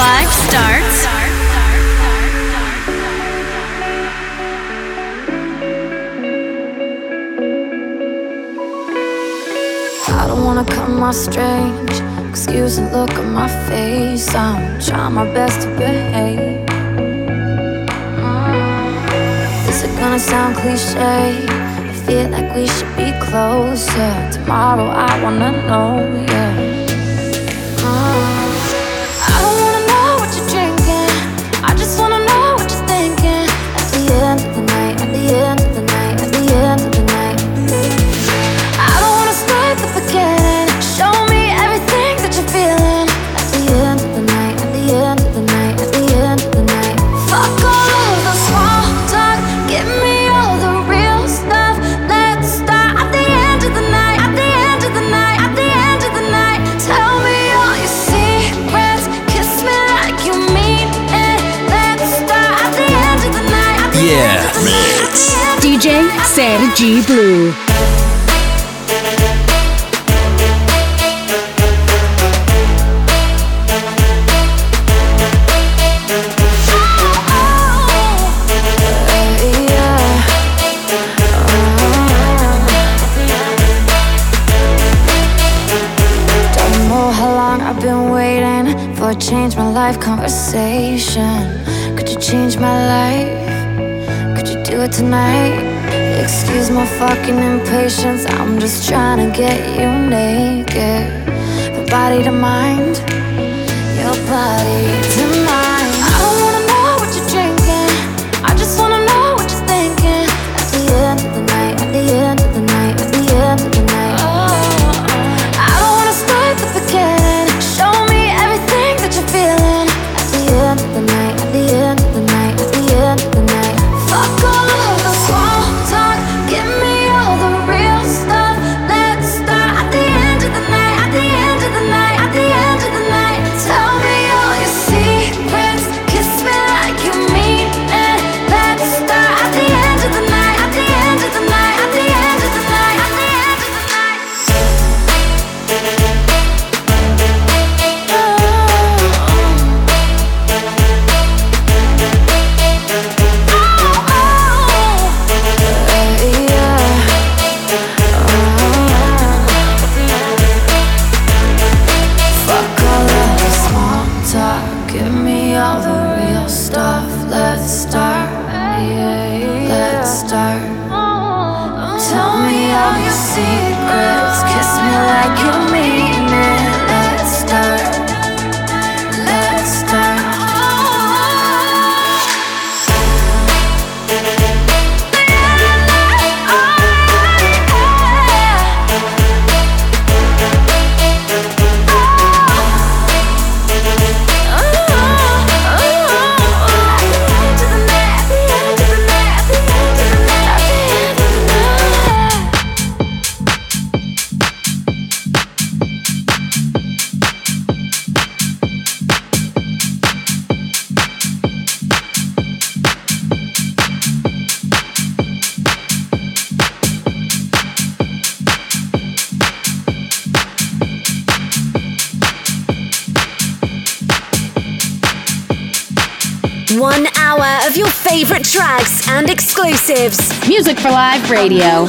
Life starts. I don't wanna come off strange. Excuse the look on my face. I'm trying my best to behave. Hmm. Is it gonna sound cliche? I feel like we should be closer. Tomorrow I wanna know, yeah. G Blue. change my life conversation. Could you change my life? Could you do it tonight? Excuse my fucking impatience, I'm just trying to get you naked. From body to mind, your body to me. lives. Music for Live Radio.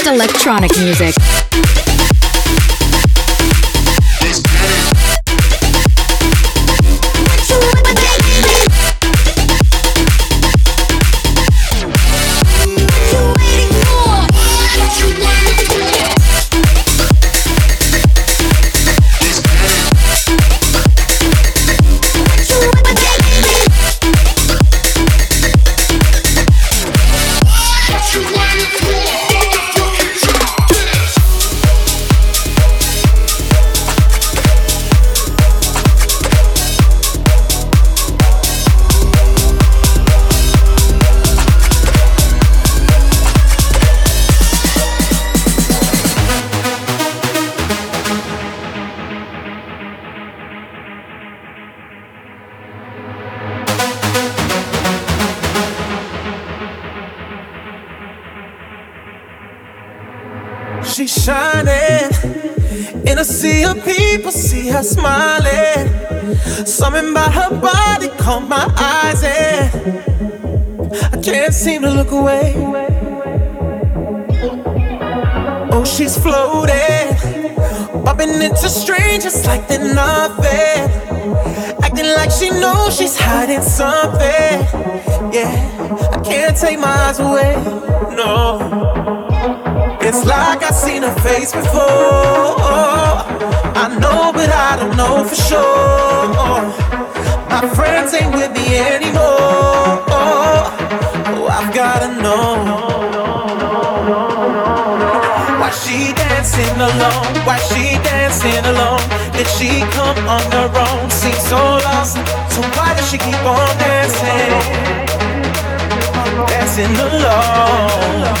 Best electronic music. Seem to look away. Oh, she's floating, bumping into strangers like they're nothing. Acting like she knows she's hiding something. Yeah, I can't take my eyes away. No, it's like I've seen her face before. I know, but I don't know for sure. My friends ain't with me anymore. Oh, I've gotta know why she dancing alone. Why she dancing alone? Did she come on her own? Seems so lost. So why does she keep on dancing? Dancing alone.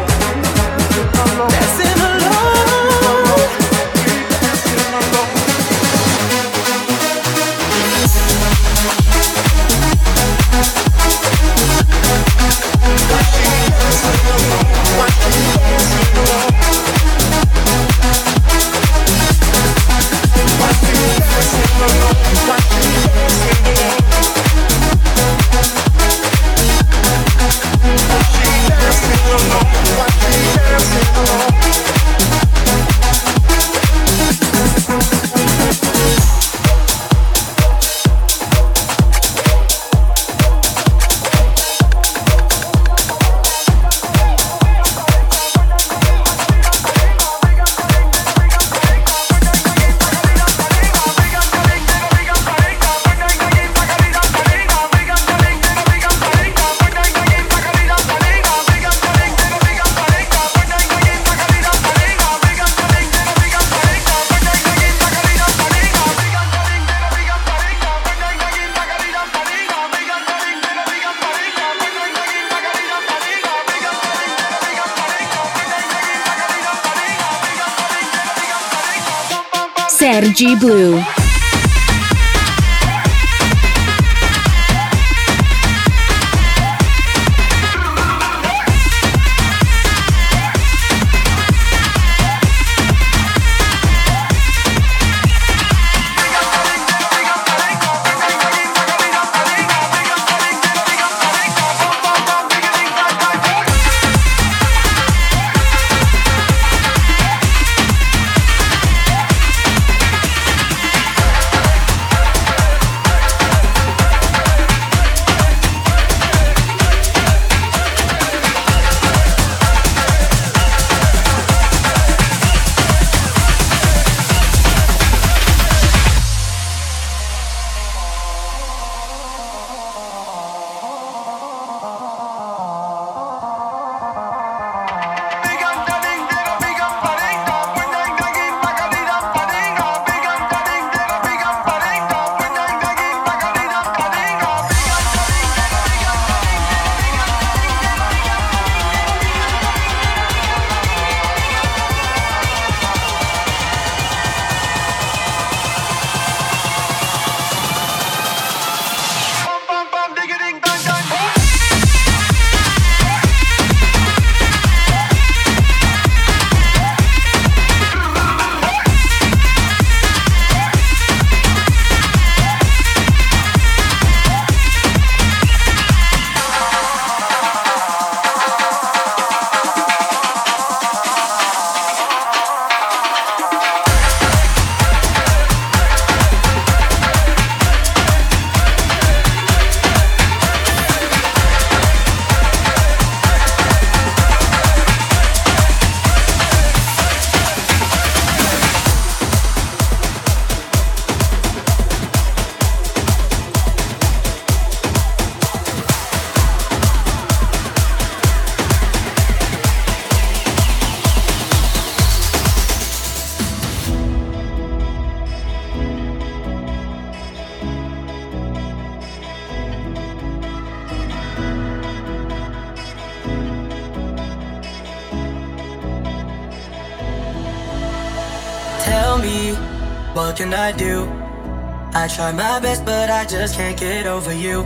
Try my best, but I just can't get over you.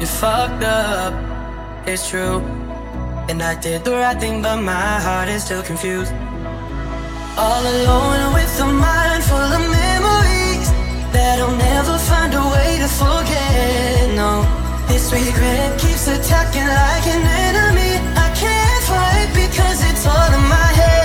You fucked up, it's true. And I did the right thing, but my heart is still confused. All alone with a mind full of memories that I'll never find a way to forget. No, this regret keeps attacking like an enemy. I can't fight because it's all in my head.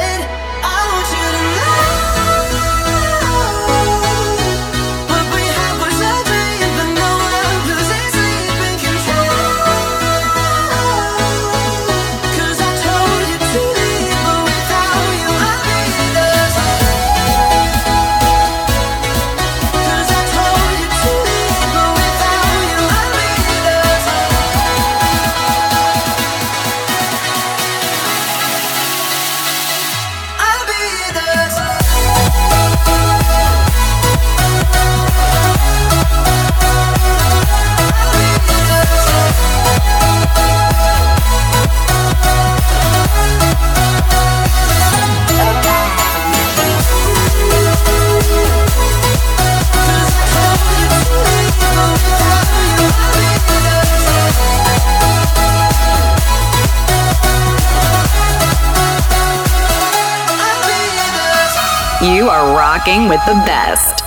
You are rocking with the best.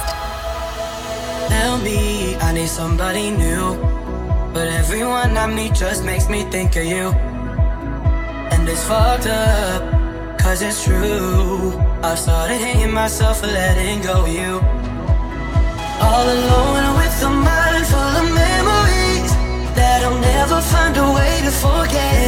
I need somebody new. But everyone I meet just makes me think of you. And it's fucked up, cause it's true. I started hating myself for letting go of you. All alone with a mind full of memories that I'll never find a way to forget.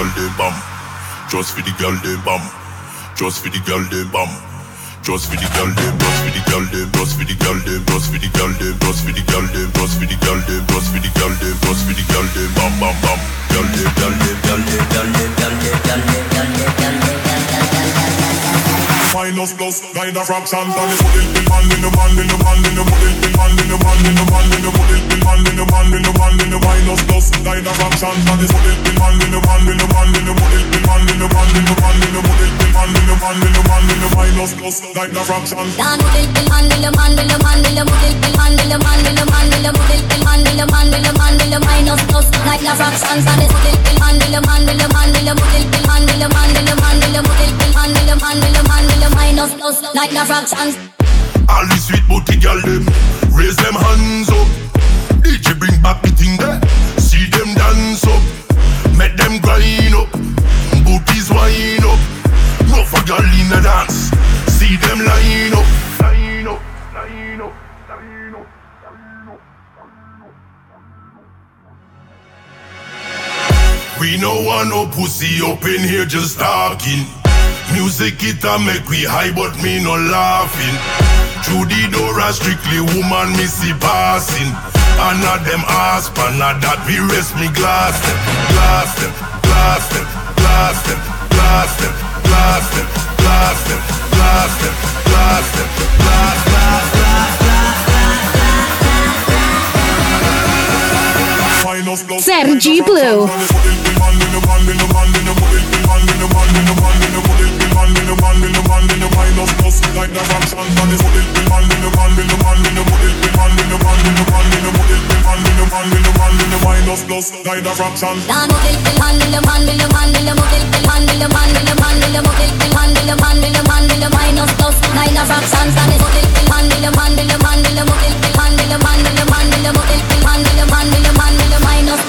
Just for the girl them bam. Just for the girl them bam. Just for the girl them, just for the girl them, just for the girl them, just for the girl them, just for the girl them, just for the girl them, just for the girl them, just for the girl them, bam bam bam. Girl them, girl them, girl them, girl them, girl them, girl them, girl them, girl them, girl them. Minus plus, guide a fraction, and it's put it man in the man in the man in the put it man in the man just talking. Music it a make we high, but me no laughing. Through the door, a strictly woman me see passing. And not them ass, but not that we rest me glass them, glass them, glass them, glass them, glass them, glass them, glass them, glass them, glass them, glass, glass, glass, glass. Sergi Blue. Man in the man in man in minus man in man in man in minus man in man in man in man in man in man in man in man in the man in minus man in man in man in man in man in man in man in the man in man in minus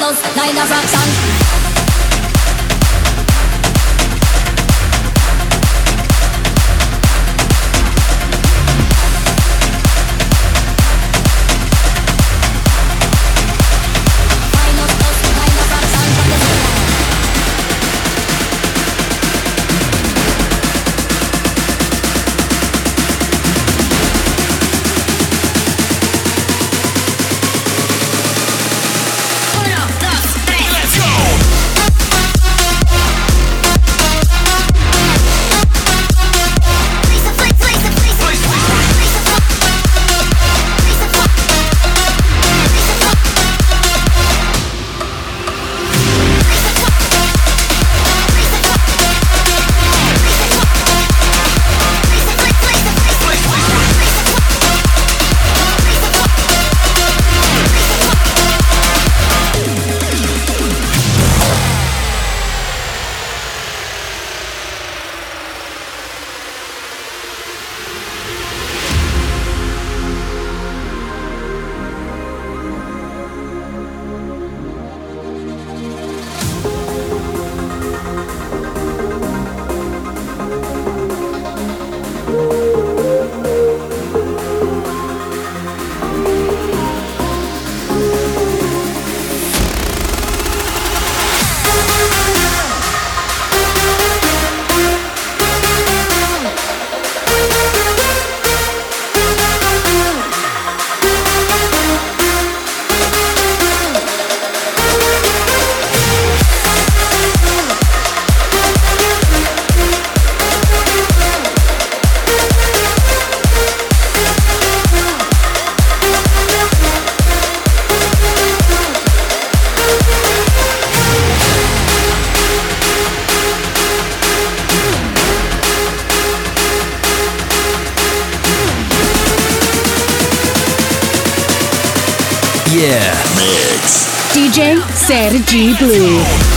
G Blue.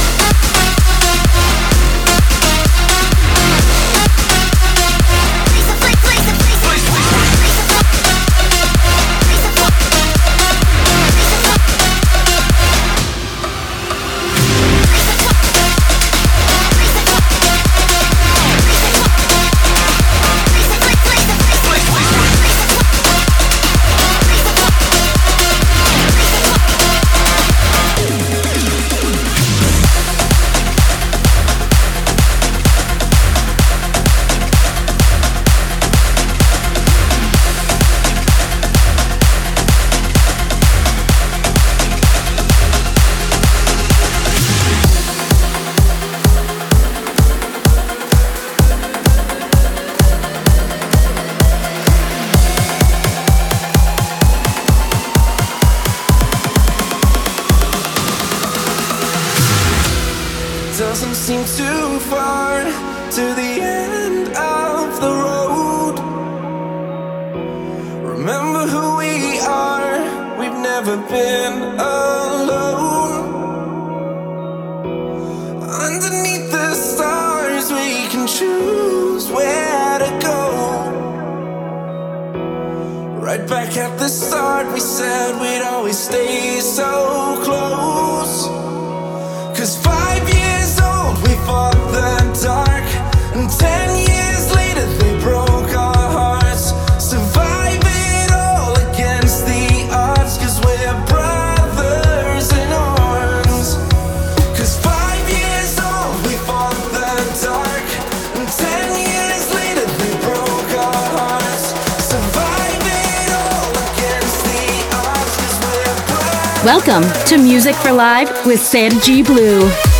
Right back at the start, we said we'd always stay so close. Cause five years old, we fought the dark and ten. Welcome to Music for Live with Sanji G. Blue.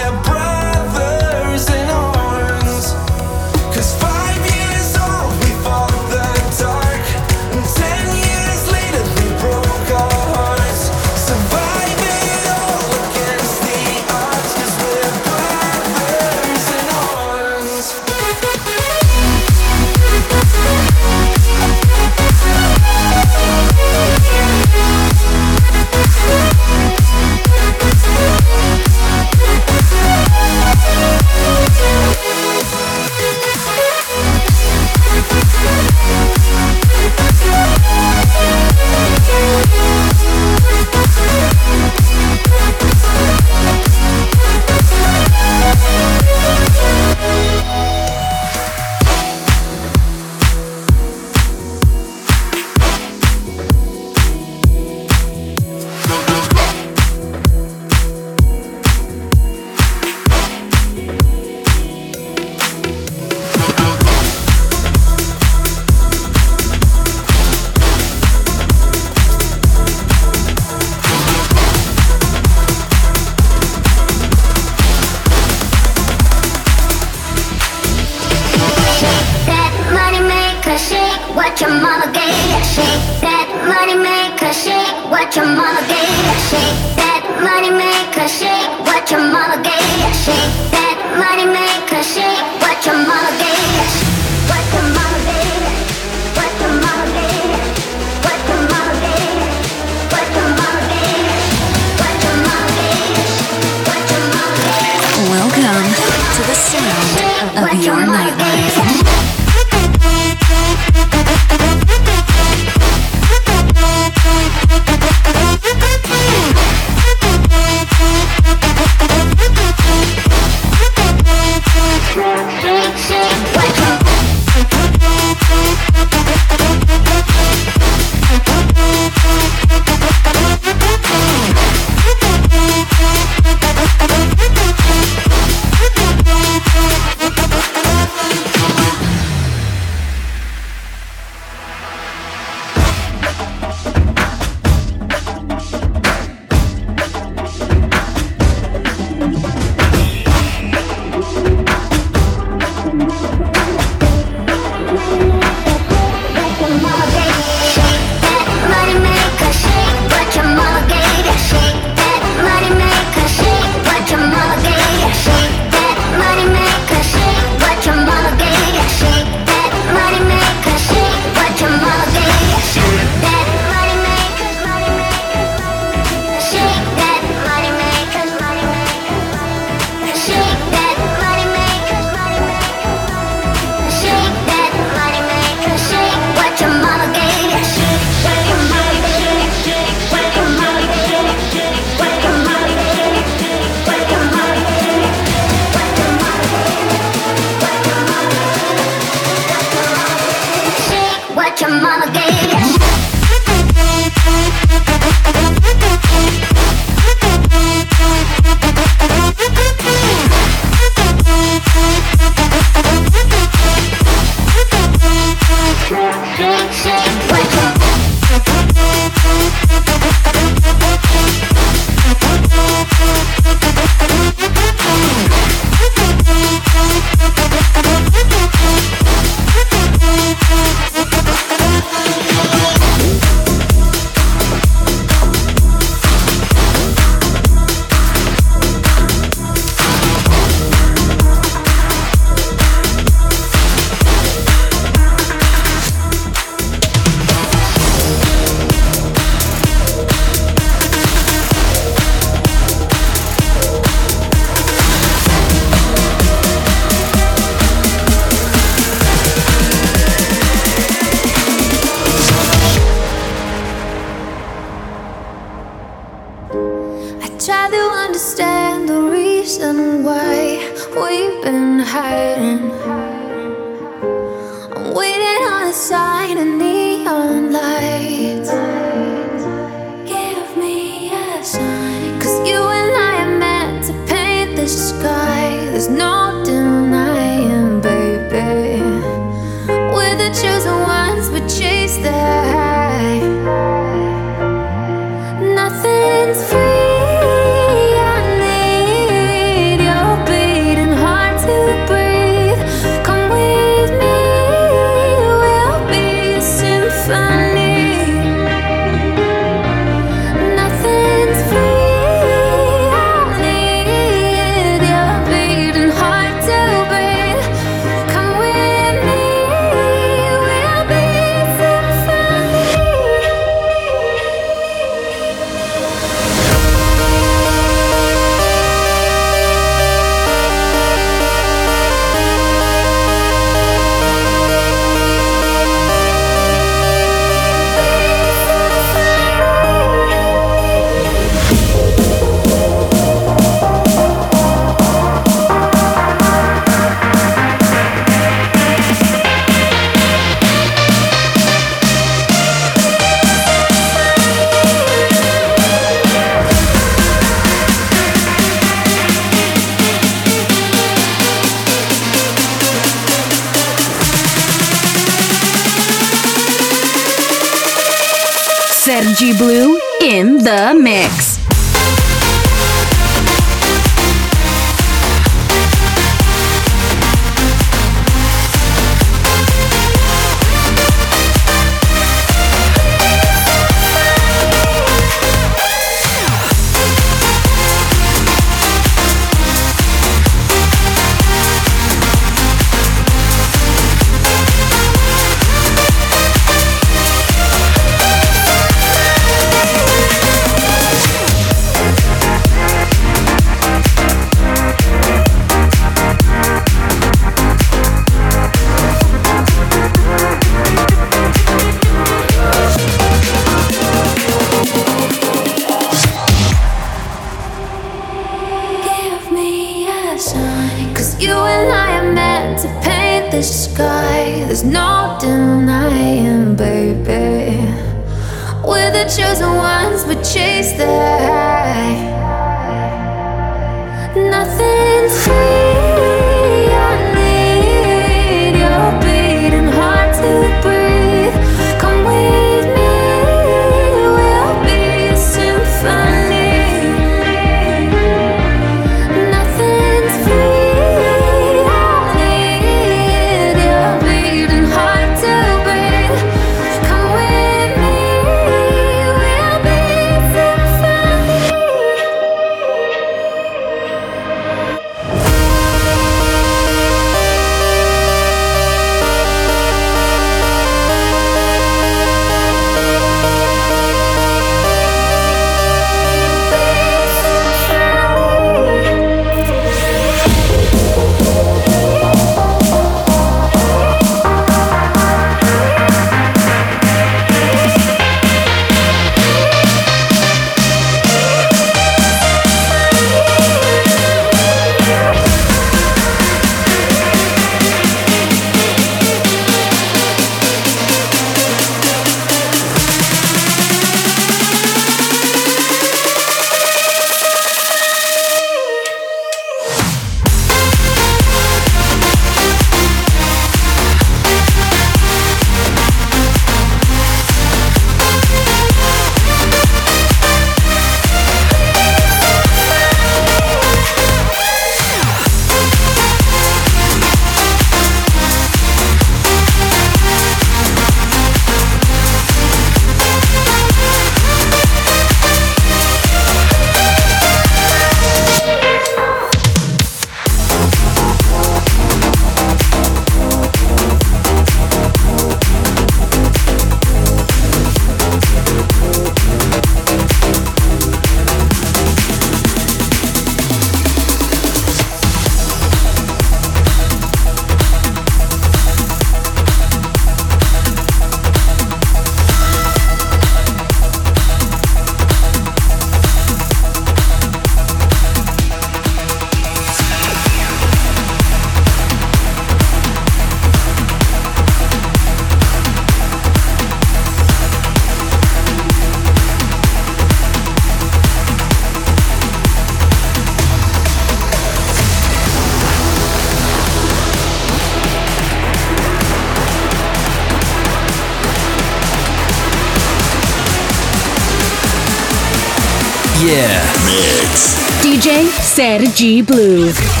Sergi Blue.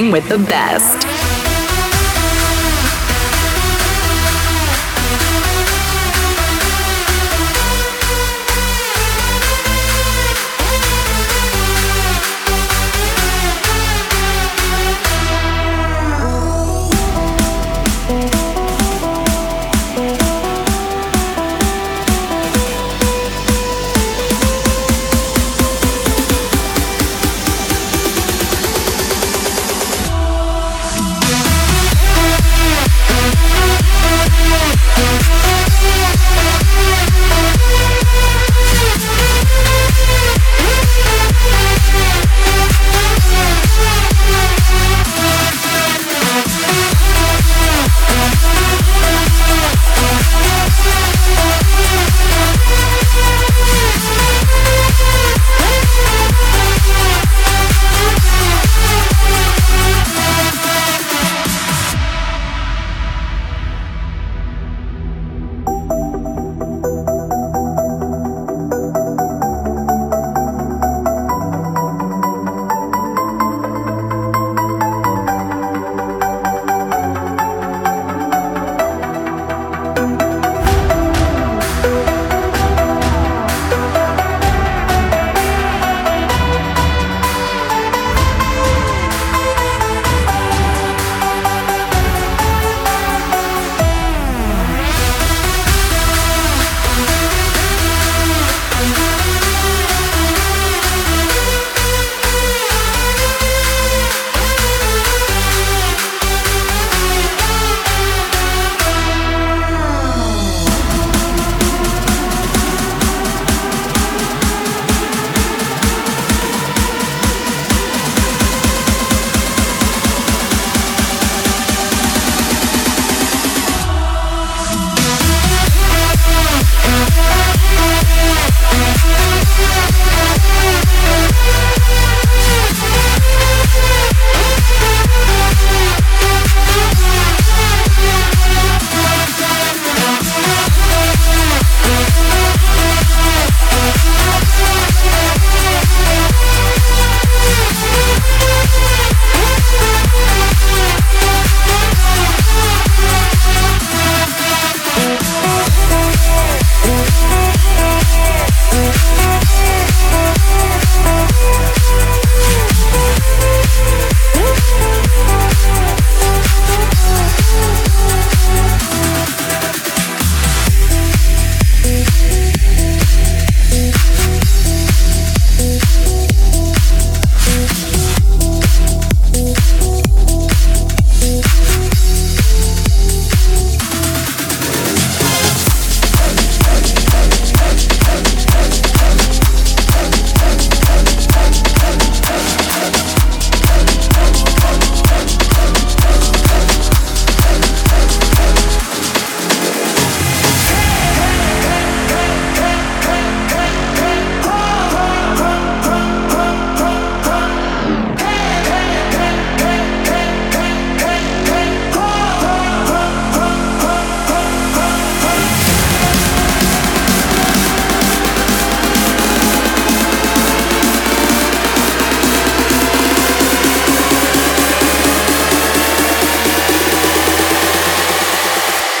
With the best.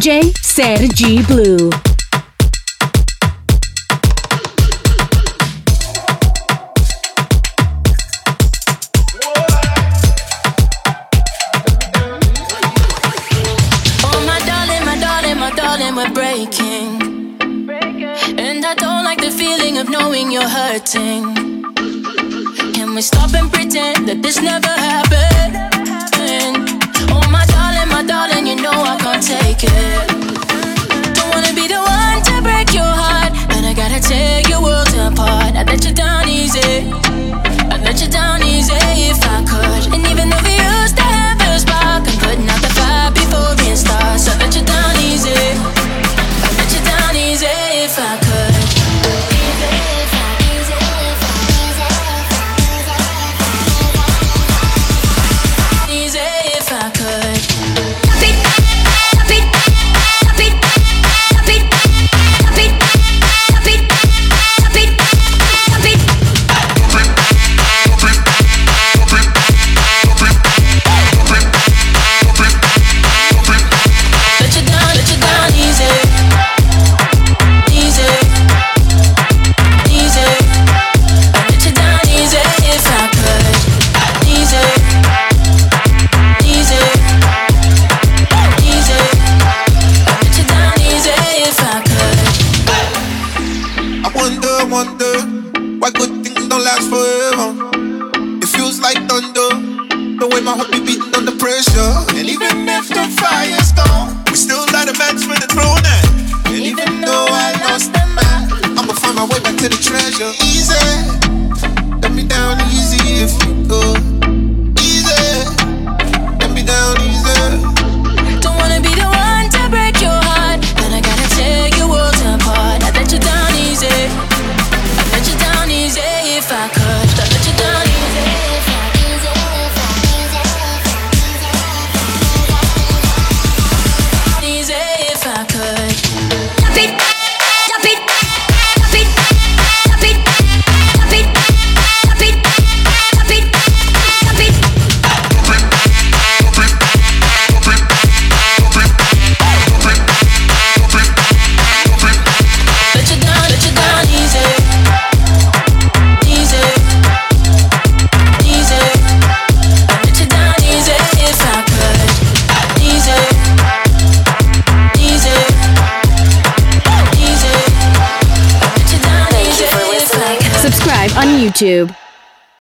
DJ Sergi Blue.